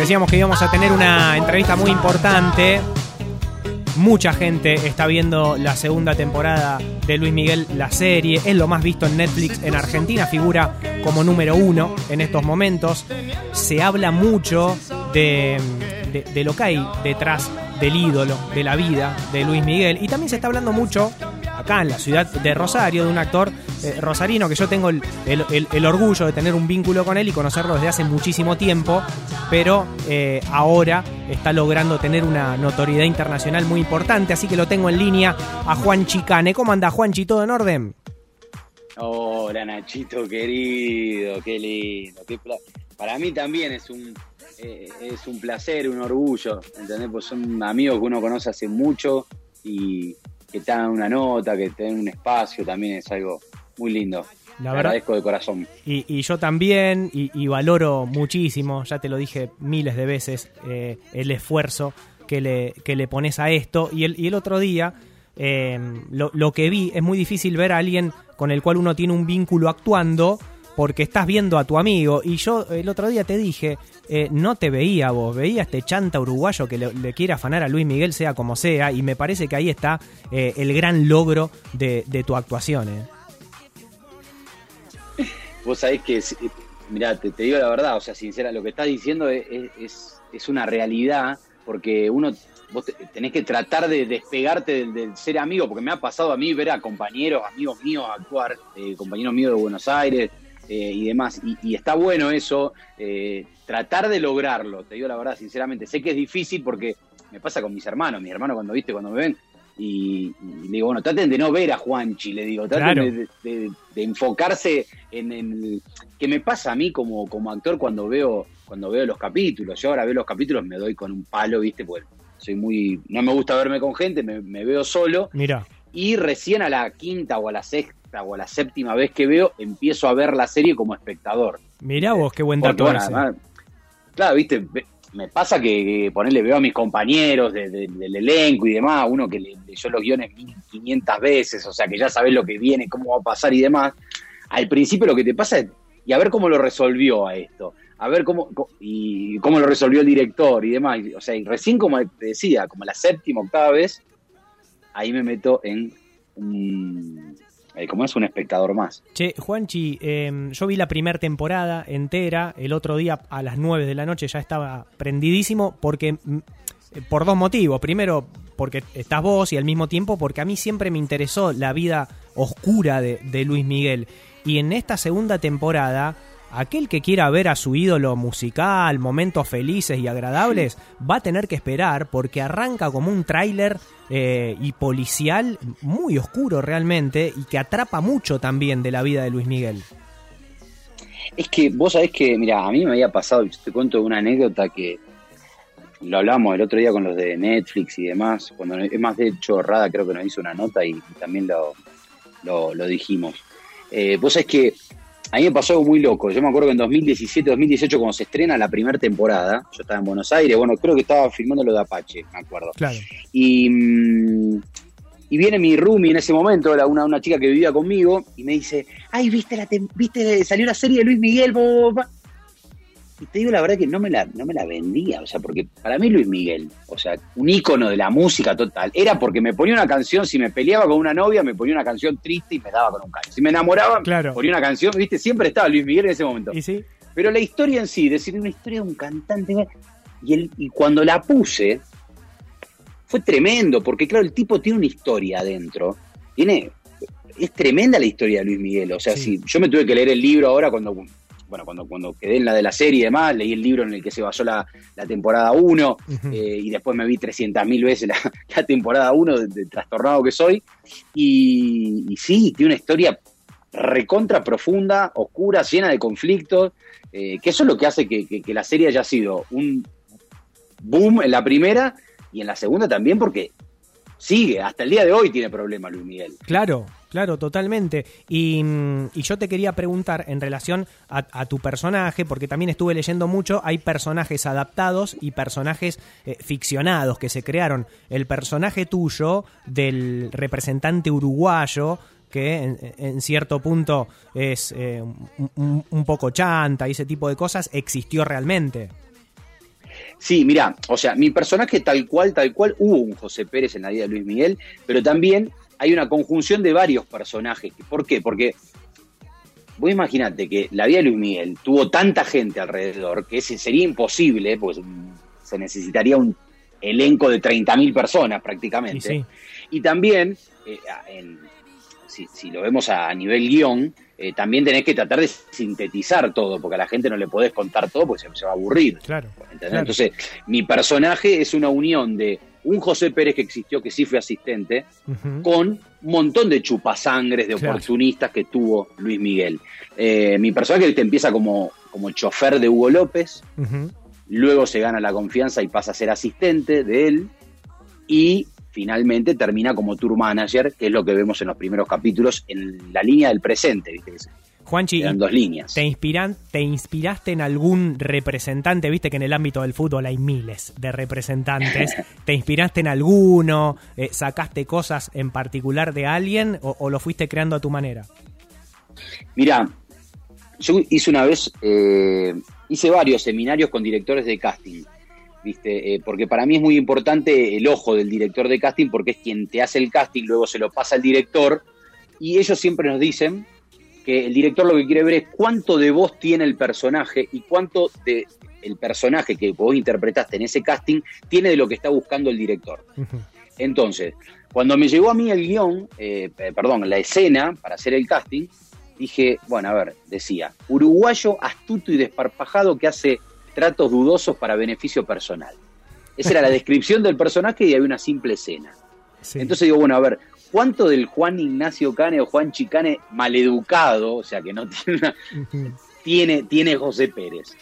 Decíamos que íbamos a tener una entrevista muy importante. Mucha gente está viendo la segunda temporada de Luis Miguel, la serie. Es lo más visto en Netflix en Argentina. Figura como número uno en estos momentos. Se habla mucho de, de, de lo que hay detrás del ídolo, de la vida de Luis Miguel. Y también se está hablando mucho acá en la ciudad de Rosario, de un actor eh, rosarino que yo tengo el, orgullo de tener un vínculo con él y conocerlo desde hace muchísimo tiempo, pero eh, ahora está logrando tener una notoriedad internacional muy importante, así que lo tengo en línea a Juan Chicane. ¿Cómo anda Juanchi? ¿Todo en orden? Hola Nachito querido, qué lindo. Para mí también es un eh, es un placer, un orgullo, ¿entendés? Pues son amigos que uno conoce hace mucho y que te dan una nota, que te den un espacio, también es algo muy lindo. La Te verdad- agradezco de corazón. Y, y yo también, y, y valoro muchísimo, ya te lo dije miles de veces, eh, el esfuerzo que le, que le pones a esto. Y el, y el otro día, eh, lo, lo que vi, es muy difícil ver a alguien con el cual uno tiene un vínculo actuando porque estás viendo a tu amigo. Y yo el otro día te dije, eh, no te veía vos, veía a este chanta uruguayo que le, quiere afanar a Luis Miguel, sea como sea, y me parece que ahí está eh, el gran logro de, de tu actuación. eh. Vos sabés que, mirá, te, digo la verdad, o sea, sincera, lo que estás diciendo es, es, una realidad, porque uno, vos te- tenés que tratar de despegarte del, del ser amigo, porque me ha pasado a mí ver a compañeros, amigos míos actuar, eh, compañeros míos de Buenos Aires eh, y demás, y, y está bueno eso, eh, tratar de lograrlo, te digo la verdad, sinceramente, sé que es difícil porque me pasa con mis hermanos, mis hermanos cuando, viste, cuando me ven, y, y le digo, bueno, traten de no ver a Juanchi, le digo, traten Claro. de, de- de enfocarse en, el que me pasa a mí como, como actor cuando veo cuando veo los capítulos. Yo ahora veo los capítulos me doy con un palo, viste, porque soy muy no me gusta verme con gente, me, me veo solo Mira, y recién a la quinta o a la sexta o a la séptima vez que veo empiezo a ver la serie como espectador. mirá vos, qué buen Porque, dato bueno, ese. además, claro, viste, me pasa que, ponerle veo a mis compañeros de- de- del elenco y demás, uno que le- leyó los guiones 1500 veces, o sea que ya sabes lo que viene, cómo va a pasar y demás. Al principio lo que te pasa es, y a ver cómo lo resolvió a esto, a ver cómo, y cómo lo resolvió el director y demás. O sea, y recién como te decía, como la séptima, octava vez, ahí me meto en un, eh, como es un espectador más. Che, Juanchi, eh, yo vi la primera temporada entera, el otro día a las 9 de la noche ya estaba prendidísimo porque mm, eh, por dos motivos. Primero, porque estás vos y al mismo tiempo porque a mí siempre me interesó la vida oscura de Luis Miguel. Y en esta segunda temporada, aquel que quiera ver a su ídolo musical, momentos felices y agradables, va a tener que esperar porque arranca como un tráiler eh, y policial muy oscuro realmente y que atrapa mucho también de la vida de Luis Miguel. Es que vos sabés que, mira, a mí me había pasado, yo te cuento una anécdota que lo hablamos el otro día con los de Netflix y demás, cuando es más de hecho Rada creo que nos hizo una nota y, también lo, lo, dijimos. Eh, vos sabés que a mí me pasó algo muy loco, yo me acuerdo que en 2017, 2018 cuando se estrena la primera temporada, yo estaba en Buenos Aires, bueno, creo que estaba filmando lo de Apache, me acuerdo. Claro. Y, mm, y viene mi roomie en ese momento, la- una, una chica que vivía conmigo, y me dice, ay, ¿viste la viste salió la serie de Luis Miguel? bo, bo, bo?". Y te digo la verdad que no me la, no me la vendía, o sea, porque para mí Luis Miguel, o sea, un ícono de la música total, era porque me ponía una canción, si me peleaba con una novia, me ponía una canción triste y me daba con un caño. Si me enamoraba, Claro. ponía una canción, viste, siempre estaba Luis Miguel en ese momento. ¿Y sí? Pero la historia en sí, decir una historia de un cantante. Y, el, y cuando la puse, fue tremendo, porque claro, el tipo tiene una historia adentro. Tiene. Es tremenda la historia de Luis Miguel. O sea, Sí. si yo me tuve que leer el libro ahora cuando. Bueno, cuando, cuando quedé en la de la serie y demás, leí el libro en el que se basó la, la temporada 1 Ujú. eh, y después me vi 300.000 veces la, la temporada 1 de, de trastornado que soy. Y, y sí, tiene una historia recontra profunda, oscura, llena de conflictos, eh, que eso es lo que hace que, que- que la serie haya sido un boom en la primera y en la segunda también porque sigue, hasta el día de hoy tiene problemas Luis Miguel. Claro, claro, totalmente. Y, mm, y yo te quería preguntar en relación a, a tu personaje, porque también estuve leyendo mucho, hay personajes adaptados y personajes eh, ficcionados que se crearon. El personaje tuyo del representante uruguayo que en, cierto punto es eh, un- un poco chanta y ese tipo de cosas, existió realmente. Sí, mira, o sea, mi personaje tal cual, tal cual, hubo un José Pérez en la vida de Luis Miguel, pero también hay una conjunción de varios personajes. ¿Por qué? Porque vos imaginate que la vida de Luis Miguel tuvo tanta gente alrededor que ese sería imposible, pues se necesitaría un elenco de 30.000 personas prácticamente. Y, también, eh, si, lo vemos a, nivel guion, eh, también tenés que tratar de sintetizar todo, porque a la gente no le podés contar todo porque se, va a aburrir. Claro, Entonces, mi personaje es una unión de un José Pérez que existió, que sí fue asistente, con un montón de chupasangres, de oportunistas que tuvo Luis Miguel. Eh, mi personaje que empieza como, como chofer de Hugo López, luego se gana la confianza y pasa a ser asistente de él, y finalmente termina como tour manager, que es lo que vemos en los primeros capítulos, en la línea del presente, ¿viste? Juanchi, dos líneas. ¿te, inspiran, ¿te inspiraste en algún representante? Viste que en el ámbito del fútbol hay miles de representantes. ¿Te inspiraste en alguno? Eh, ¿Sacaste cosas en particular de alguien o, lo fuiste creando a tu manera? Mira, yo hice una vez, eh, hice varios seminarios con directores de casting. ¿viste? Eh, porque para mí es muy importante el ojo del director de casting porque es quien te hace el casting, luego se lo pasa al director y ellos siempre nos dicen que el director lo que quiere ver es cuánto de voz tiene el personaje y cuánto de el personaje que vos interpretaste en ese casting tiene de lo que está buscando el director. Entonces, cuando me llegó a mí el guion, eh, perdón, la escena para hacer el casting, dije, bueno, a ver, decía, uruguayo astuto y desparpajado que hace tratos dudosos para beneficio personal. Esa era la descripción del personaje y había una simple escena. Entonces digo, bueno, a ver, ¿cuánto del Juan Ignacio Cane o Juan Chicane maleducado, o sea, que no tiene, tiene, tiene José Pérez?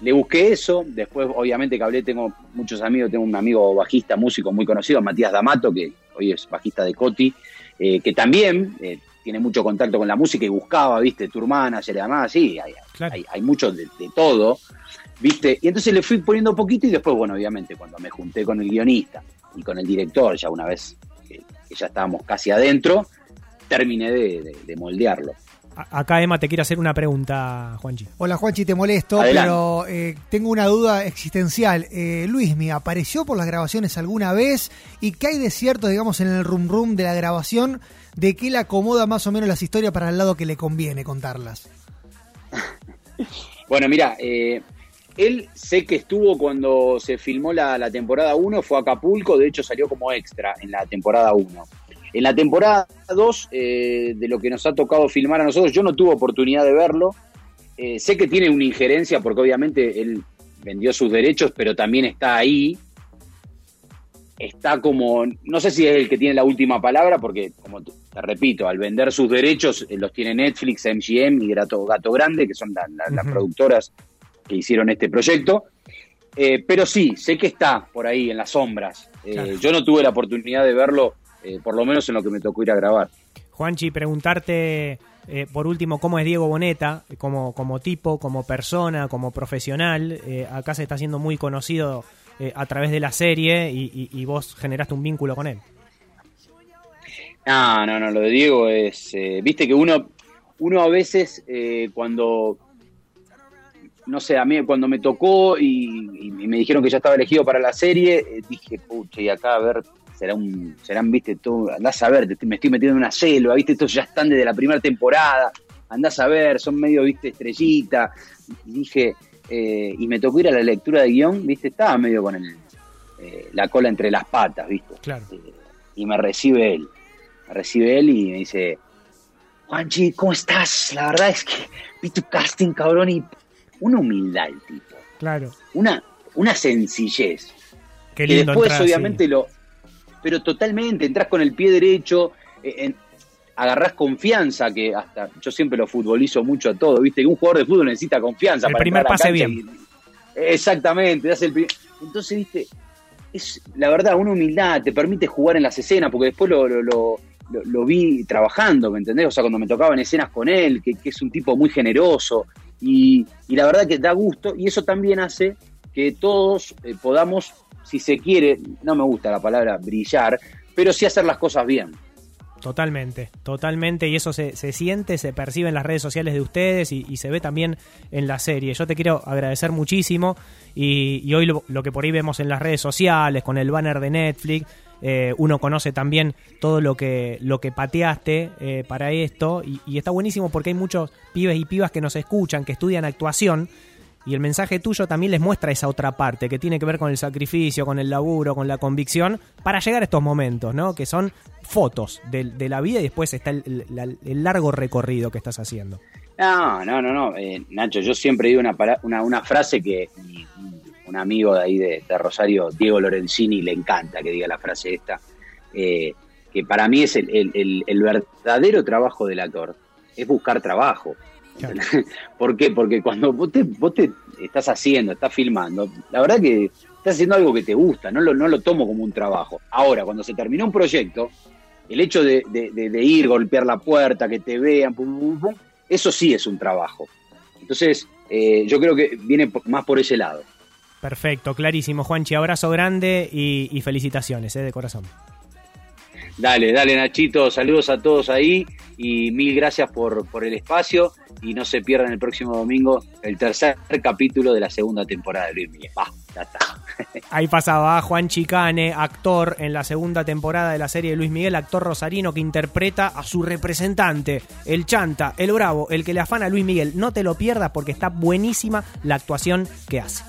Le busqué eso, después obviamente que hablé, tengo muchos amigos, tengo un amigo bajista, músico muy conocido, Matías D'Amato, que hoy es bajista de Coti, eh, que también eh, tiene mucho contacto con la música y buscaba, viste, tu hermana, se le llamaba, sí, hay, hay, mucho de, todo, viste, y entonces le fui poniendo poquito y después, bueno, obviamente, cuando me junté con el guionista y con el director, ya una vez que, ya estábamos casi adentro, terminé de, moldearlo. Acá Emma te quiere hacer una pregunta, Juanchi. Hola Juanchi, te molesto, pero eh, tengo una duda existencial. Eh, Luis, ¿me apareció por las grabaciones alguna vez? ¿Y qué hay de cierto, digamos, en el rum rum de la grabación de qué le acomoda más o menos las historias para el lado que le conviene contarlas? bueno, mira, eh, él sé que estuvo cuando se filmó la, temporada 1, fue a Acapulco, de hecho salió como extra en la temporada 1. En la temporada 2, eh, de lo que nos ha tocado filmar a nosotros, yo no tuve oportunidad de verlo. Eh, sé que tiene una injerencia porque obviamente él vendió sus derechos, pero también está ahí. Está como, no sé si es el que tiene la última palabra, porque como te repito, al vender sus derechos eh, los tiene Netflix, MGM y Gato, Gato Grande, que son las productoras que hicieron este proyecto. Eh, pero sí, sé que está por ahí en las sombras. Eh, yo no tuve la oportunidad de verlo, eh, por lo menos en lo que me tocó ir a grabar. Juanchi, preguntarte por último cómo es Diego Boneta, como, como tipo, como persona, como profesional. acá se está haciendo muy conocido a través de la serie y, vos generaste un vínculo con él. No, no, no, lo de Diego es, viste que uno, uno a veces cuando no sé, a mí cuando me tocó y, me dijeron que ya estaba elegido para la serie, eh, dije, pucha, y acá a ver, será un, serán, viste, todo, andás a ver, me estoy metiendo en una selva, viste, estos ya están desde la primera temporada, andás a ver, son medio, viste, estrellita. Y dije, eh, y me tocó ir a la lectura de guion, viste, estaba medio con el, eh, la cola entre las patas, viste. Claro. y me recibe él, me recibe él y me dice, Juanchi, ¿cómo estás? La verdad es que vi tu casting, cabrón, y una humildad el tipo. Claro. Una, una sencillez. Qué lindo después, obviamente, lo. Pero totalmente, entras con el pie derecho, eh, agarrás confianza, que hasta yo siempre lo futbolizo mucho a todo, ¿viste? Que un jugador de fútbol necesita confianza. El primer pase bien. exactamente, das el Entonces, ¿viste? Es la verdad, una humildad, te permite jugar en las escenas, porque después lo, lo, lo, vi trabajando, ¿me entendés? O sea, cuando me tocaban escenas con él, que, que es un tipo muy generoso, y, la verdad que da gusto y eso también hace que todos eh, podamos, si se quiere, no me gusta la palabra brillar, pero sí hacer las cosas bien. Totalmente, totalmente, y eso se, se, siente, se percibe en las redes sociales de ustedes y, se ve también en la serie. Yo te quiero agradecer muchísimo Y, hoy lo, que por ahí vemos en las redes sociales, con el banner de Netflix, eh, uno conoce también todo lo que, lo que pateaste eh, para esto. Y, y está buenísimo porque hay muchos pibes y pibas que nos escuchan, que estudian actuación y el mensaje tuyo también les muestra esa otra parte que tiene que ver con el sacrificio, con el laburo, con la convicción para llegar a estos momentos, ¿no? Que son fotos de, la vida y después está el, largo recorrido que estás haciendo. No, no, no, no. Eh, Nacho, yo siempre digo una, frase que un amigo de ahí de, Rosario, Diego Lorenzini, le encanta que diga la frase esta, eh, que para mí es el verdadero trabajo del actor, es buscar trabajo. ¿Por qué? Porque cuando vos te, vos te estás haciendo, estás filmando, la verdad que estás haciendo algo que te gusta, no lo, no lo tomo como un trabajo. Ahora, cuando se terminó un proyecto, el hecho de, ir, golpear la puerta, que te vean, eso sí es un trabajo. Entonces, eh, yo creo que viene más por ese lado. Perfecto, clarísimo, Juanchi. Abrazo grande y, felicitaciones, eh, de corazón. Dale, dale Nachito, saludos a todos ahí y mil gracias por, por el espacio y no se pierdan el próximo domingo el tercer capítulo de la segunda temporada de Luis Miguel. Ya está. Ahí pasaba Juan Chicane, actor en la segunda temporada de la serie de Luis Miguel, actor rosarino que interpreta a su representante, el chanta, el bravo, el que le afana a Luis Miguel. No te lo pierdas porque está buenísima la actuación que hace.